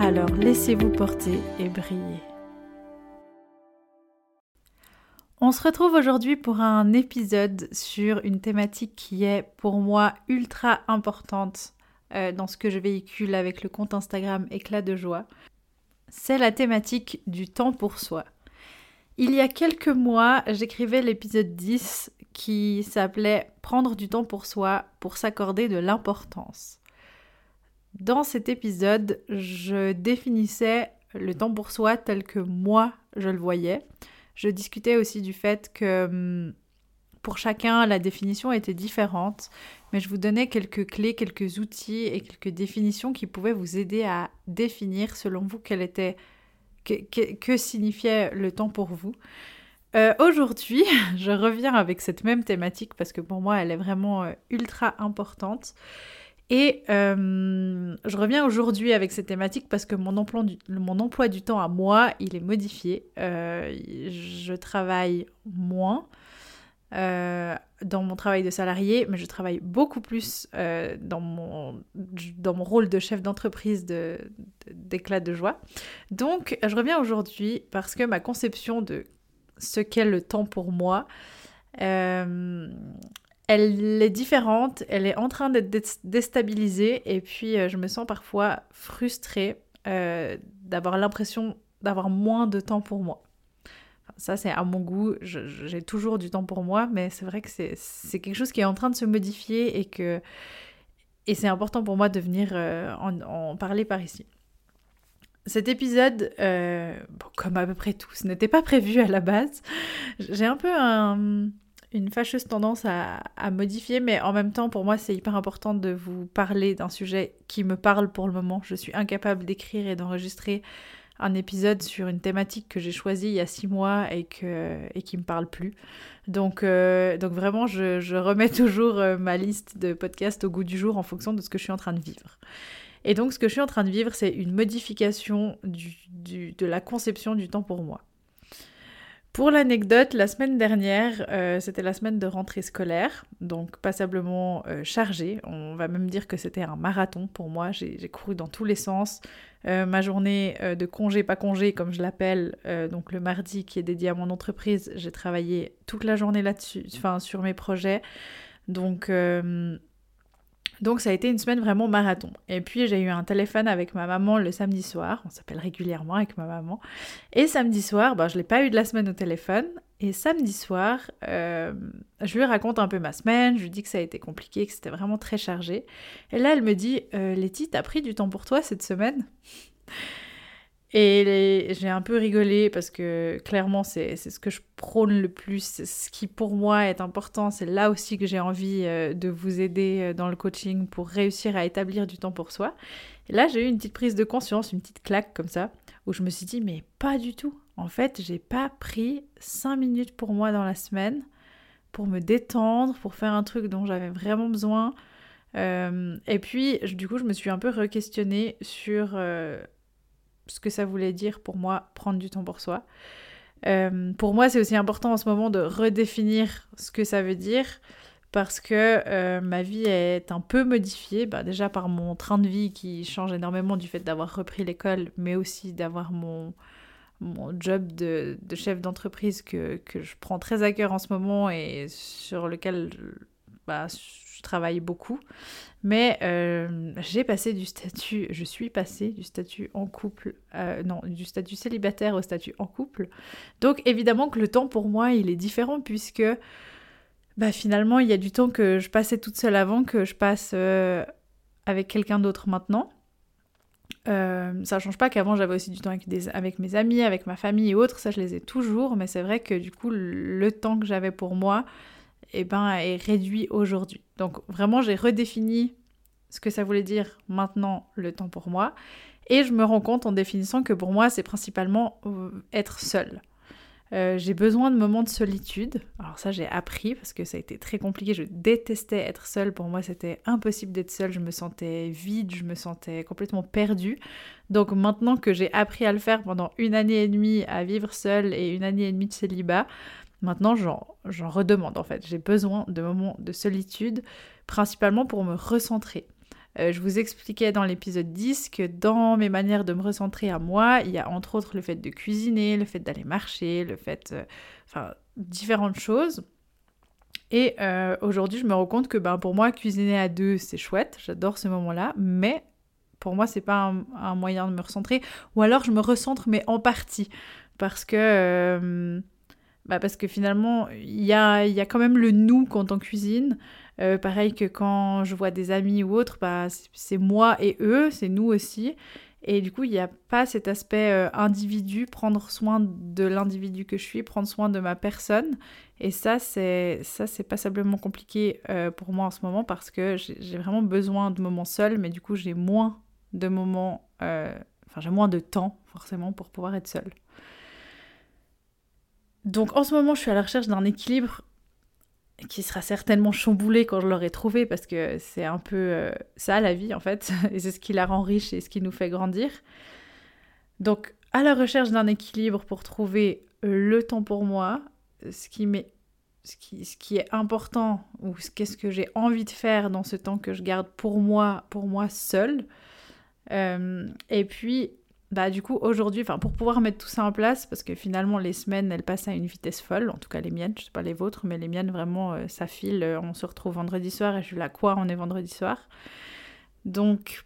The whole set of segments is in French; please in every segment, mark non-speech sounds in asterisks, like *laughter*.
Alors laissez-vous porter et briller. On se retrouve aujourd'hui pour un épisode sur une thématique qui est pour moi ultra importante euh, dans ce que je véhicule avec le compte Instagram Éclat de joie. C'est la thématique du temps pour soi. Il y a quelques mois, j'écrivais l'épisode 10 qui s'appelait Prendre du temps pour soi pour s'accorder de l'importance. Dans cet épisode, je définissais le temps pour soi tel que moi je le voyais. Je discutais aussi du fait que hum, pour chacun, la définition était différente, mais je vous donnais quelques clés, quelques outils et quelques définitions qui pouvaient vous aider à définir selon vous quel était, que, signifiait le temps pour vous. Euh, aujourd'hui, *laughs* je reviens avec cette même thématique parce que pour moi, elle est vraiment euh, ultra importante. Et euh, je reviens aujourd'hui avec cette thématique parce que mon emploi, du, mon emploi du temps à moi, il est modifié. Euh, je travaille moins euh, dans mon travail de salarié, mais je travaille beaucoup plus dans, mon, dans mon rôle de chef d'entreprise d'éclat de, de, joie. Donc, je reviens aujourd'hui parce que ma conception de ce qu'est le temps pour moi, elle est différente, elle est en train d'être déstabilisée et puis euh, je me sens parfois frustrée euh, d'avoir l'impression d'avoir moins de temps pour moi. ça c'est à mon goût, j'ai toujours du temps pour moi, mais c'est vrai que c'est quelque chose qui est en train de se modifier et que et c'est important pour moi de venir euh, en, parler par ici. Cet épisode, comme à peu près tout, ce n'était pas prévu à la base. J'ai un peu un une fâcheuse tendance à, modifier, mais en même temps, pour moi, c'est hyper important de vous parler d'un sujet qui me parle pour le moment. Je suis incapable d'écrire et d'enregistrer un épisode sur une thématique que j'ai choisie il y a six mois et, que, et qui me parle plus. Donc, euh, vraiment, je, remets *laughs* toujours euh, ma liste de podcasts au goût du jour en fonction de ce que je suis en train de vivre. Et donc, ce que je suis en train de vivre, c'est une modification de la conception du temps pour moi. Pour l'anecdote, la semaine dernière, euh, c'était la semaine de rentrée scolaire, donc passablement euh, chargée. On va même dire que c'était un marathon pour moi. J'ai couru dans tous les sens. Euh, ma journée de congé, pas congé, comme je l'appelle, donc le mardi qui est dédié à mon entreprise, j'ai travaillé toute la journée là-dessus, enfin sur mes projets. Donc donc ça a été une semaine vraiment marathon. Et puis j'ai eu un téléphone avec ma maman le samedi soir, on s'appelle régulièrement avec ma maman. Et samedi soir, ben, je ne l'ai pas eu de la semaine au téléphone. Et samedi soir, euh, je lui raconte un peu ma semaine, je lui dis que ça a été compliqué, que c'était vraiment très chargé. Et là, elle me dit, euh, Letty, t'as pris du temps pour toi cette semaine? Et j'ai un peu rigolé parce que clairement, c'est ce que je prône le plus. Ce qui pour moi est important, c'est là aussi que j'ai envie euh, de vous aider euh, dans le coaching pour réussir à établir du temps pour soi. Et là, j'ai eu une petite prise de conscience, une petite claque comme ça, où je me suis dit, mais pas du tout. En fait, j'ai pas pris 5 minutes pour moi dans la semaine pour me détendre, pour faire un truc dont j'avais vraiment besoin. Euh, et puis, du coup, je me suis un peu re-questionnée sur ce que ça voulait dire pour moi prendre du temps pour soi. Euh, pour moi, c'est aussi important en ce moment de redéfinir ce que ça veut dire parce que euh, ma vie est un peu modifiée, bah, déjà par mon train de vie qui change énormément du fait d'avoir repris l'école, mais aussi d'avoir mon, mon job de, de chef d'entreprise que, que, je prends très à cœur en ce moment et sur lequel bah, je travaille beaucoup. Mais euh, j'ai passé du statut, je suis passée du statut en couple, euh, non, du statut célibataire au statut en couple. Donc évidemment que le temps pour moi, il est différent puisque bah, finalement, il y a du temps que je passais toute seule avant que je passe euh, avec quelqu'un d'autre maintenant. ça change pas qu'avant j'avais aussi du temps avec, avec mes amis, avec ma famille et autres, ça je les ai toujours, mais c'est vrai que du coup le temps que j'avais pour moi, eh ben, est réduit aujourd'hui. Donc vraiment, j'ai redéfini ce que ça voulait dire maintenant le temps pour moi. Et je me rends compte en définissant que pour moi, c'est principalement euh, être seule. Euh, j'ai besoin de moments de solitude. Alors ça, j'ai appris parce que ça a été très compliqué. Je détestais être seule. Pour moi, c'était impossible d'être seule. Je me sentais vide, je me sentais complètement perdue. Donc maintenant que j'ai appris à le faire pendant une année et demie, à vivre seule et une année et demie de célibat, maintenant j'en redemande en fait. J'ai besoin de moments de solitude, principalement pour me recentrer. Euh, je vous expliquais dans l'épisode 10 que dans mes manières de me recentrer à moi, il y a entre autres le fait de cuisiner, le fait d'aller marcher, le fait... Euh, enfin, différentes choses. Et euh, aujourd'hui, je me rends compte que ben, pour moi, cuisiner à deux, c'est chouette, j'adore ce moment-là, mais pour moi, c'est pas un, moyen de me recentrer. Ou alors, je me recentre, mais en partie. Parce que, bah parce que finalement, il y a, y a quand même le nous quand on cuisine. Euh, pareil que quand je vois des amis ou autres, bah, c'est moi et eux, c'est nous aussi. Et du coup, il n'y a pas cet aspect euh, individu, prendre soin de l'individu que je suis, prendre soin de ma personne. Et ça, c'est ça, c'est passablement compliqué euh, pour moi en ce moment parce que j'ai vraiment besoin de moments seuls, mais du coup, j'ai moins de moments, enfin, j'ai moins de temps forcément pour pouvoir être seule. Donc en ce moment, je suis à la recherche d'un équilibre qui sera certainement chamboulé quand je l'aurai trouvé parce que c'est un peu euh, ça la vie en fait *laughs* et c'est ce qui la rend riche et ce qui nous fait grandir. Donc à la recherche d'un équilibre pour trouver le temps pour moi, ce qui, ce qui, ce qui est important ou qu'est-ce que j'ai envie de faire dans ce temps que je garde pour moi, pour moi seul. Euh, et puis bah du coup aujourd'hui, enfin pour pouvoir mettre tout ça en place, parce que finalement les semaines elles passent à une vitesse folle, en tout cas les miennes, je sais pas les vôtres, mais les miennes vraiment euh, ça file, euh, on se retrouve vendredi soir et je suis là quoi, on est vendredi soir. Donc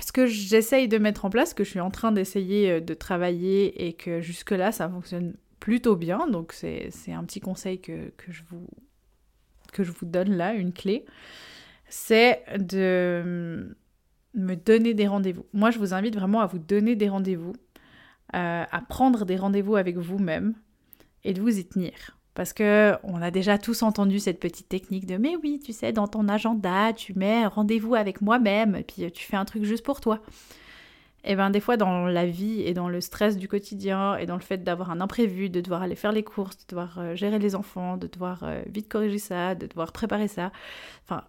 ce que j'essaye de mettre en place, que je suis en train d'essayer euh, de travailler et que jusque-là ça fonctionne plutôt bien, donc c'est un petit conseil que, je vous, que je vous donne là, une clé, c'est de me donner des rendez-vous. Moi, je vous invite vraiment à vous donner des rendez-vous, euh, à prendre des rendez-vous avec vous-même et de vous y tenir. Parce que on a déjà tous entendu cette petite technique de mais oui, tu sais, dans ton agenda, tu mets rendez-vous avec moi-même et puis tu fais un truc juste pour toi. Et eh bien des fois dans la vie et dans le stress du quotidien et dans le fait d'avoir un imprévu, de devoir aller faire les courses, de devoir euh, gérer les enfants, de devoir euh, vite corriger ça, de devoir préparer ça, enfin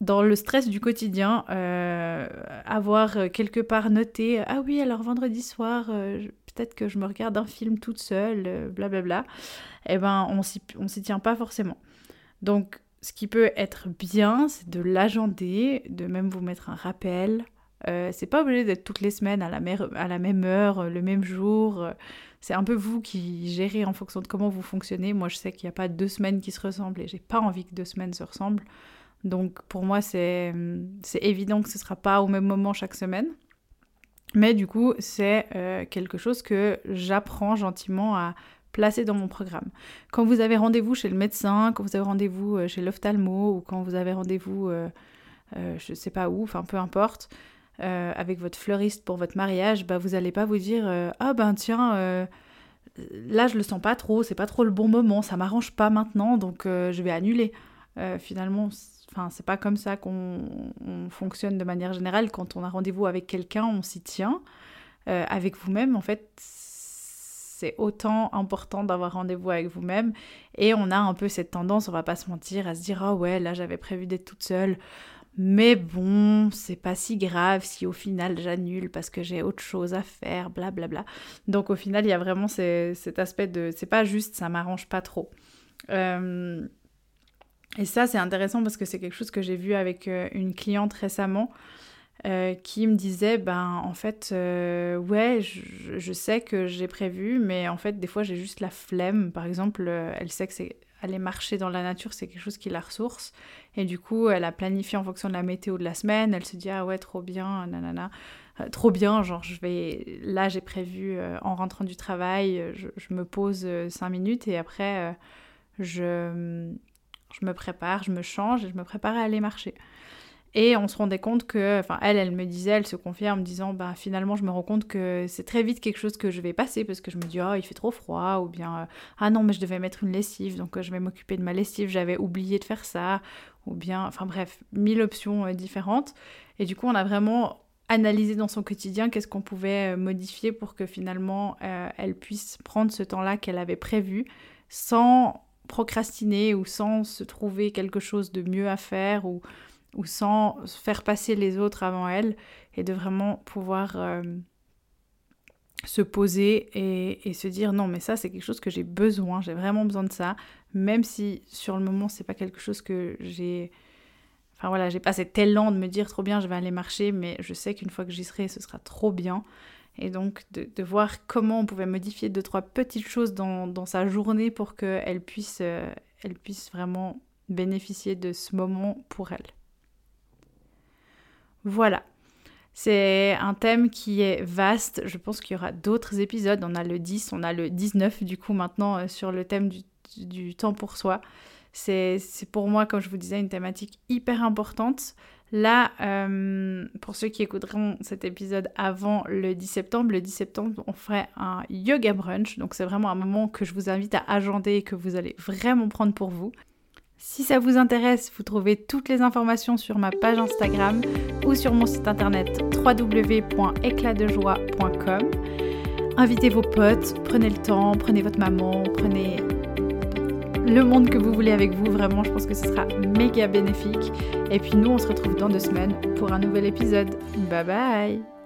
dans le stress du quotidien, euh, avoir euh, quelque part noté Ah oui, alors vendredi soir, euh, peut-être que je me regarde un film toute seule, blablabla, eh ben on s'y tient pas forcément. Donc ce qui peut être bien, c'est de l'agender, de même vous mettre un rappel. c'est pas obligé d'être toutes les semaines à la, à la même heure, le même jour. C'est un peu vous qui gérez en fonction de comment vous fonctionnez. Moi, je sais qu'il n'y a pas deux semaines qui se ressemblent et j'ai pas envie que deux semaines se ressemblent. Donc pour moi, c'est évident que ce ne sera pas au même moment chaque semaine. Mais du coup, c'est euh, quelque chose que j'apprends gentiment à placer dans mon programme. Quand vous avez rendez-vous chez le médecin, quand vous avez rendez-vous euh, chez l'ophtalmo ou quand vous avez rendez-vous, euh, je ne sais pas où, enfin peu importe, avec votre fleuriste pour votre mariage, bah, vous n'allez pas vous dire Ah ben tiens, là je le sens pas trop, c'est pas trop le bon moment, ça m'arrange pas maintenant, donc je vais annuler. Finalement, Enfin, c'est pas comme ça qu'on fonctionne de manière générale. Quand on a rendez-vous avec quelqu'un, on s'y tient. Euh, avec vous-même, en fait, c'est autant important d'avoir rendez-vous avec vous-même. Et on a un peu cette tendance, on va pas se mentir, à se dire Ah ouais, là j'avais prévu d'être toute seule. Mais bon, c'est pas si grave si au final j'annule parce que j'ai autre chose à faire, blablabla. Bla bla. Donc au final, il y a vraiment cet aspect de c'est pas juste, ça m'arrange pas trop. Euh, et ça, c'est intéressant parce que c'est quelque chose que j'ai vu avec euh, une cliente récemment euh, qui me disait, ben en fait, euh, ouais, je, sais que j'ai prévu, mais en fait, des fois, j'ai juste la flemme. Par exemple, elle sait que c'est aller marcher dans la nature, c'est quelque chose qui la ressource. Et du coup, elle a planifié en fonction de la météo de la semaine. Elle se dit, ah ouais, trop bien, nanana. trop bien, genre, je vais. Là, j'ai prévu, en rentrant du travail, je, je me pose cinq minutes et après, je je me prépare, je me change et je me prépare à aller marcher. Et on se rendait compte que, enfin, elle, elle me disait, elle se confiait en me disant, bah finalement, je me rends compte que c'est très vite quelque chose que je vais passer parce que je me dis, oh, il fait trop froid, ou bien, euh, ah non, mais je devais mettre une lessive, donc euh, je vais m'occuper de ma lessive, j'avais oublié de faire ça, ou bien, enfin bref, mille options euh, différentes. Et du coup, on a vraiment analysé dans son quotidien qu'est-ce qu'on pouvait modifier pour que finalement elle puisse prendre ce temps-là qu'elle avait prévu sans procrastiner ou sans se trouver quelque chose de mieux à faire ou ou sans faire passer les autres avant elle, et de vraiment pouvoir euh, se poser et, se dire non mais ça c'est quelque chose que j'ai besoin, j'ai vraiment besoin de ça, même si sur le moment c'est pas quelque chose que j'ai... Enfin voilà, j'ai pas cet élan de me dire trop bien je vais aller marcher, mais je sais qu'une fois que j'y serai ce sera trop bien. Et donc de, voir comment on pouvait modifier deux, trois petites choses dans, sa journée pour qu'elle puisse, euh, elle puisse vraiment bénéficier de ce moment pour elle. Voilà. C'est un thème qui est vaste. Je pense qu'il y aura d'autres épisodes. On a le 10, on a le 19 du coup maintenant euh, sur le thème du, temps pour soi. C'est pour moi, comme je vous disais, une thématique hyper importante. Là, euh, pour ceux qui écouteront cet épisode avant le 10 septembre, le 10 septembre, on ferait un yoga brunch. Donc c'est vraiment un moment que je vous invite à agender et que vous allez vraiment prendre pour vous. Si ça vous intéresse, vous trouvez toutes les informations sur ma page Instagram ou sur mon site internet www.éclatdejoie.com. Invitez vos potes, prenez le temps, prenez votre maman, prenez le monde que vous voulez avec vous. Vraiment, je pense que ce sera méga bénéfique. Et puis nous, on se retrouve dans deux semaines pour un nouvel épisode. Bye bye